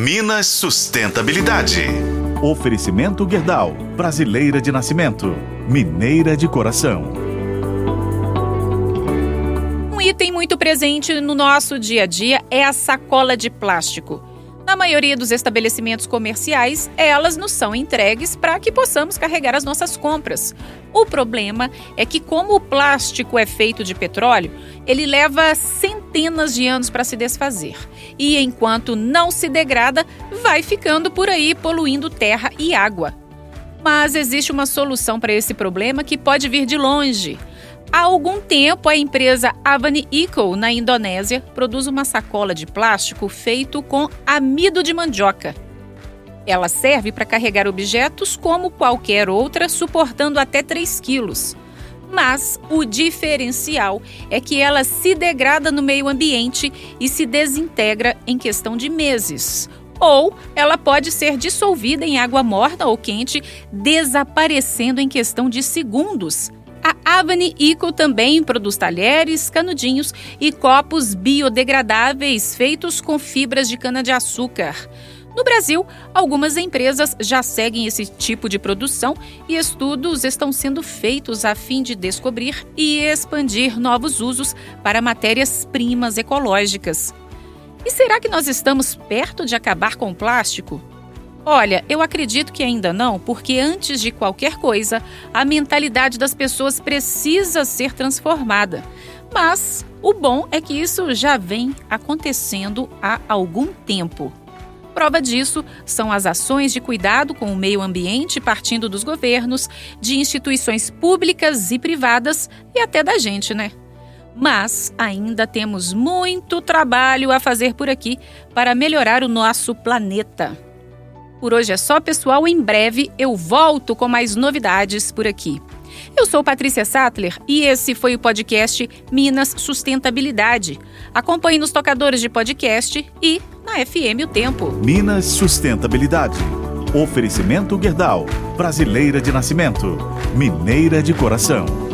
Minas Sustentabilidade. Oferecimento Gerdau, brasileira de nascimento, mineira de coração. Um item muito presente no nosso dia a dia é a sacola de plástico. Na maioria dos estabelecimentos comerciais, elas nos são entregues para que possamos carregar as nossas compras. O problema é que, como o plástico é feito de petróleo, ele leva centenas de anos para se desfazer. E enquanto não se degrada, vai ficando por aí poluindo terra e água. Mas existe uma solução para esse problema que pode vir de longe. Há algum tempo, a empresa Avani Eco, na Indonésia, produz uma sacola de plástico feito com amido de mandioca. Ela serve para carregar objetos como qualquer outra, suportando até 3 quilos. Mas o diferencial é que ela se degrada no meio ambiente e se desintegra em questão de meses. Ou ela pode ser dissolvida em água morna ou quente, desaparecendo em questão de segundos Avani Eco também produz talheres, canudinhos e copos biodegradáveis feitos com fibras de cana-de-açúcar. No Brasil, algumas empresas já seguem esse tipo de produção e estudos estão sendo feitos a fim de descobrir e expandir novos usos para matérias-primas ecológicas. E será que nós estamos perto de acabar com o plástico? Olha, eu acredito que ainda não, porque antes de qualquer coisa, a mentalidade das pessoas precisa ser transformada. Mas o bom é que isso já vem acontecendo há algum tempo. Prova disso são as ações de cuidado com o meio ambiente partindo dos governos, de instituições públicas e privadas e até da gente, né? Mas ainda temos muito trabalho a fazer por aqui para melhorar o nosso planeta. Por hoje é só, pessoal. Em breve eu volto com mais novidades por aqui. Eu sou Patrícia Sattler e esse foi o podcast Minas Sustentabilidade. Acompanhe nos tocadores de podcast e na FM O Tempo. Minas Sustentabilidade. Oferecimento Gerdau, brasileira de nascimento, mineira de coração.